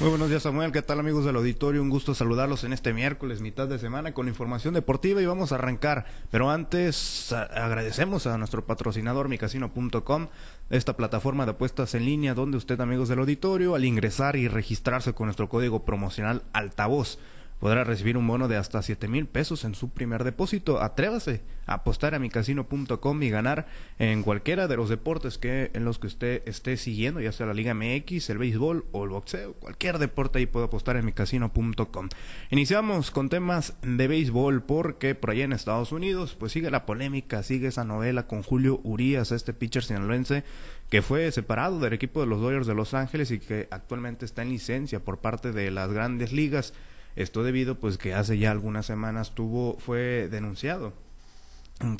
Muy buenos días Samuel, ¿qué tal amigos del auditorio? Un gusto saludarlos en este miércoles, mitad de semana, con información deportiva y vamos a arrancar. Pero antes agradecemos a nuestro patrocinador micasino.com, esta plataforma de apuestas en línea donde usted amigos del auditorio, al ingresar y registrarse con nuestro código promocional altavoz, podrá recibir un bono de hasta 7 mil pesos en su primer depósito. Atrévase a apostar a micasino.com y ganar en cualquiera de los deportes que en los que usted esté siguiendo, ya sea la Liga MX, el béisbol o el boxeo, cualquier deporte ahí puede apostar en micasino.com. Iniciamos con temas de béisbol porque por allá en Estados Unidos pues sigue la polémica, sigue esa novela con Julio Urias, este pitcher sinaloense que fue separado del equipo de los Dodgers de Los Ángeles y que actualmente está en licencia por parte de las grandes ligas. Esto debido pues que hace ya algunas semanas tuvo fue denunciado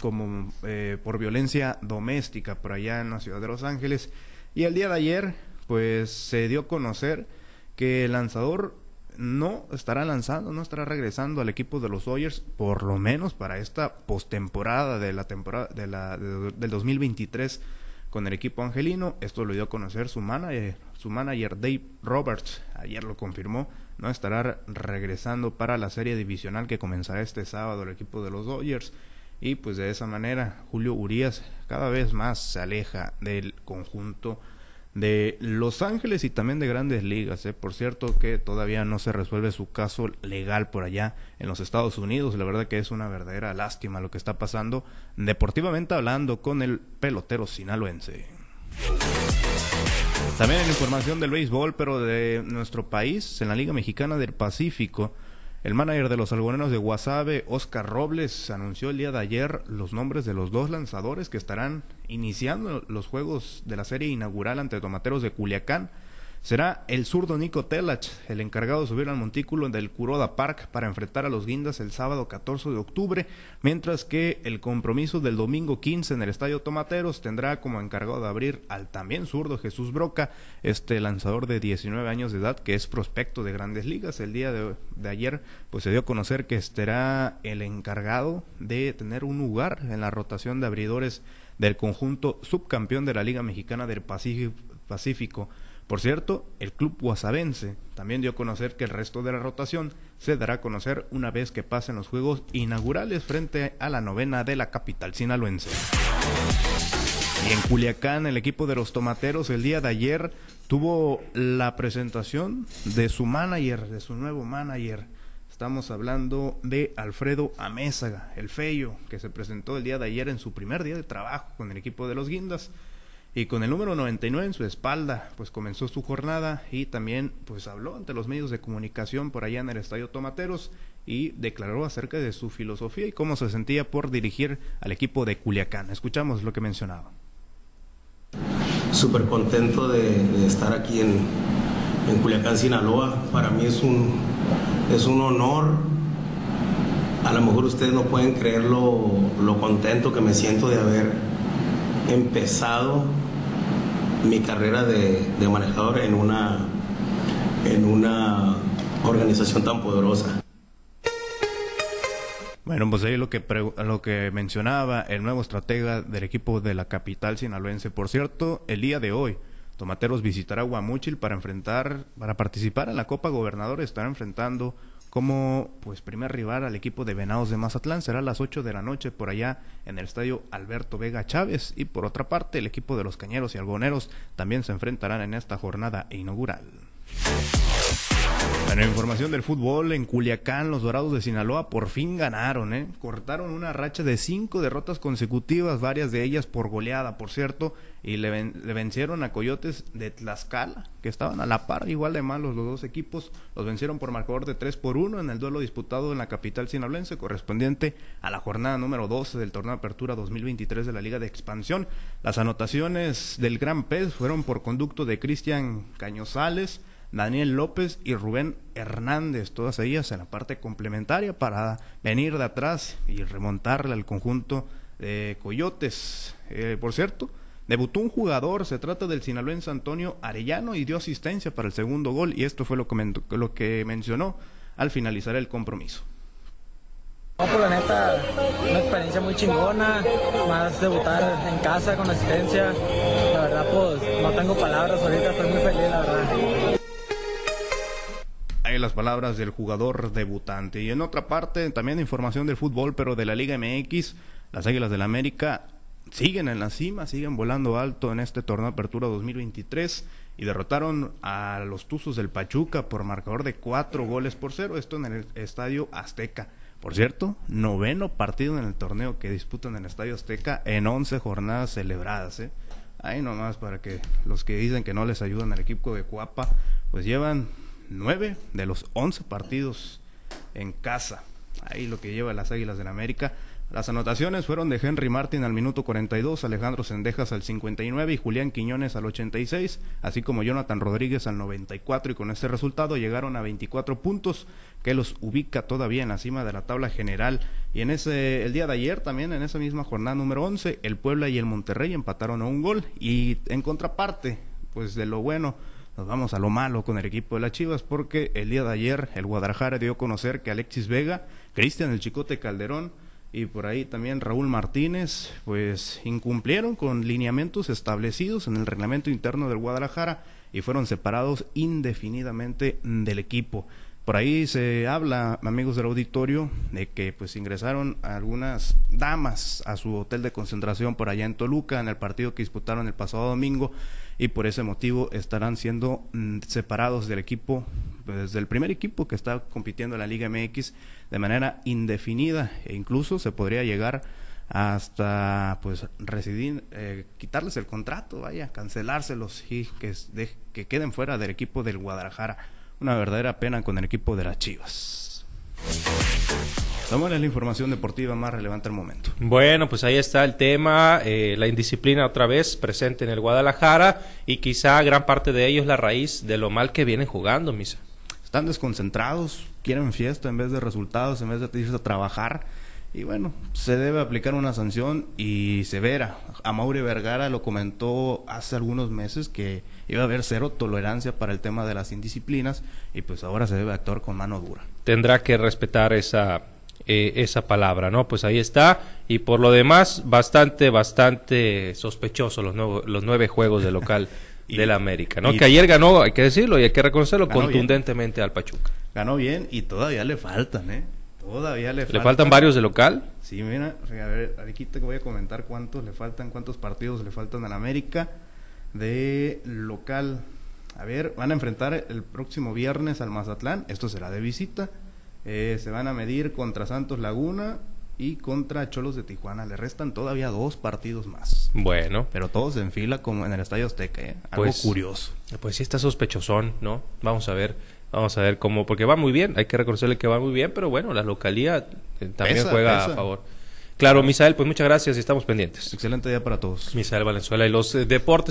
como eh, por violencia doméstica por allá en la ciudad de Los Ángeles y el día de ayer pues se dio a conocer que el lanzador no estará lanzando, no estará regresando al equipo de los Dodgers por lo menos para esta postemporada de la temporada de del 2023 con el equipo angelino. Esto lo dio a conocer su manager, su manager Dave Roberts. Ayer lo confirmó no estará regresando para la serie divisional que comenzará este sábado el equipo de los Dodgers y pues de esa manera Julio Urias cada vez más se aleja del conjunto de Los Ángeles y también de grandes ligas. ¿eh? Por cierto que todavía no se resuelve su caso legal por allá en los Estados Unidos. La verdad que es una verdadera lástima lo que está pasando deportivamente hablando con el pelotero sinaloense. También en información del béisbol, pero de nuestro país, en la Liga Mexicana del Pacífico, el manager de los algoneros de Guasave, Oscar Robles, anunció el día de ayer los nombres de los dos lanzadores que estarán iniciando los juegos de la serie inaugural ante Tomateros de Culiacán Será el zurdo Nico Telach el encargado de subir al montículo del Kuroda Park para enfrentar a los Guindas el sábado 14 de octubre, mientras que el compromiso del domingo 15 en el Estadio Tomateros tendrá como encargado de abrir al también zurdo Jesús Broca, este lanzador de 19 años de edad que es prospecto de grandes ligas. El día de, de ayer pues se dio a conocer que estará el encargado de tener un lugar en la rotación de abridores del conjunto subcampeón de la Liga Mexicana del Pacífico por cierto, el club guasavense también dio a conocer que el resto de la rotación se dará a conocer una vez que pasen los juegos inaugurales frente a la novena de la capital sinaloense. Y en Culiacán, el equipo de los tomateros el día de ayer tuvo la presentación de su manager, de su nuevo manager. Estamos hablando de Alfredo Amézaga, el feyo, que se presentó el día de ayer en su primer día de trabajo con el equipo de los Guindas y con el número 99 en su espalda, pues comenzó su jornada y también pues habló ante los medios de comunicación por allá en el Estadio Tomateros y declaró acerca de su filosofía y cómo se sentía por dirigir al equipo de Culiacán. Escuchamos lo que mencionaba. Súper contento de, estar aquí en, en, Culiacán, Sinaloa. Para mí es un, es un honor. A lo mejor ustedes no pueden creer lo, lo contento que me siento de haber empezado mi carrera de, manejador en una, en una organización tan poderosa. Bueno, pues ahí lo que, lo que mencionaba el nuevo estratega del equipo de la capital sinaloense. Por cierto, el día de hoy, Tomateros visitará Guamúchil para enfrentar, para participar en la Copa Gobernador, estará enfrentando como pues primer rival al equipo de Venados de Mazatlán. Será a las 8 de la noche por allá en el estadio Alberto Vega Chávez. Y por otra parte, el equipo de los Cañeros y Algoneros también se enfrentarán en esta jornada inaugural. Bueno, información del fútbol, en Culiacán los Dorados de Sinaloa por fin ganaron, ¿eh? Cortaron una racha de cinco derrotas consecutivas, varias de ellas por goleada, por cierto, y le, vencieron a Coyotes de Tlaxcala, que estaban a la par, igual de malos los dos equipos, los vencieron por marcador de 3 por 1 en el duelo disputado en la capital sinaloense, correspondiente a la jornada número 12 del torneo de apertura 2023 de la Liga de Expansión. Las anotaciones del Gran Pez fueron por conducto de Cristian Cañosales, Daniel López y Rubén Hernández, todas ellas en la parte complementaria para venir de atrás y remontarle al conjunto de Coyotes. Eh, por cierto, debutó un jugador, se trata del sinaloense Antonio Arellano y dio asistencia para el segundo gol y esto fue lo que, mencionó al finalizar el compromiso. No, pues la neta, una experiencia muy chingona, más debutar en casa con asistencia. La verdad, pues no tengo palabras ahorita, estoy muy feliz, la verdad. Las palabras del jugador debutante. Y en otra parte, también información del fútbol, pero de la Liga MX, las Águilas del la América siguen en la cima, siguen volando alto en este torneo Apertura 2023 y derrotaron a los Tuzos del Pachuca por marcador de cuatro goles por cero, esto en el Estadio Azteca. Por cierto, noveno partido en el torneo que disputan en el Estadio Azteca en once jornadas celebradas. ¿eh? Ahí nomás para que los que dicen que no les ayudan al equipo de Cuapa, pues llevan nueve de los once partidos en casa. Ahí lo que lleva las Águilas del América. Las anotaciones fueron de Henry Martin al minuto 42, Alejandro Sendejas al 59 y Julián Quiñones al 86, así como Jonathan Rodríguez al 94 y con este resultado llegaron a 24 puntos que los ubica todavía en la cima de la tabla general. Y en ese el día de ayer también en esa misma jornada número 11, el Puebla y el Monterrey empataron a un gol y en contraparte, pues de lo bueno nos vamos a lo malo con el equipo de las Chivas porque el día de ayer el Guadalajara dio a conocer que Alexis Vega, Cristian el Chicote Calderón y por ahí también Raúl Martínez, pues incumplieron con lineamientos establecidos en el reglamento interno del Guadalajara y fueron separados indefinidamente del equipo. Por ahí se habla, amigos del auditorio, de que pues ingresaron algunas damas a su hotel de concentración por allá en Toluca en el partido que disputaron el pasado domingo y por ese motivo estarán siendo mm, separados del equipo, pues, del primer equipo que está compitiendo en la Liga MX de manera indefinida e incluso se podría llegar hasta pues residir, eh, quitarles el contrato, vaya, cancelárselos y que, que queden fuera del equipo del Guadalajara. Una verdadera pena con el equipo de las Chivas. A la información deportiva más relevante al momento. Bueno, pues ahí está el tema, eh, la indisciplina otra vez presente en el Guadalajara y quizá gran parte de ellos la raíz de lo mal que vienen jugando, Misa. Están desconcentrados, quieren fiesta en vez de resultados, en vez de irse a trabajar. Y bueno, se debe aplicar una sanción y severa. A Mauri Vergara lo comentó hace algunos meses que iba a haber cero tolerancia para el tema de las indisciplinas y pues ahora se debe actuar con mano dura. Tendrá que respetar esa eh, esa palabra, ¿no? Pues ahí está. Y por lo demás, bastante, bastante sospechoso los, los nueve juegos de local de la América, ¿no? que ayer ganó, hay que decirlo y hay que reconocerlo, contundentemente al Pachuca. Ganó bien y todavía le faltan, ¿eh? Todavía le faltan. ¿Le faltan varios de local? Sí, mira, a ver, aquí te voy a comentar cuántos le faltan, cuántos partidos le faltan al América de local. A ver, van a enfrentar el próximo viernes al Mazatlán, esto será de visita. Eh, se van a medir contra Santos Laguna y contra Cholos de Tijuana. Le restan todavía dos partidos más. Bueno. Pero todos en fila como en el Estadio Azteca. ¿eh? Algo pues, curioso. Pues sí está sospechosón, ¿no? Vamos a ver. Vamos a ver cómo, porque va muy bien, hay que reconocerle que va muy bien, pero bueno, la localía eh, también juega a favor. Claro, Misael, pues muchas gracias y estamos pendientes. Excelente día para todos. Misael Valenzuela y los deportes.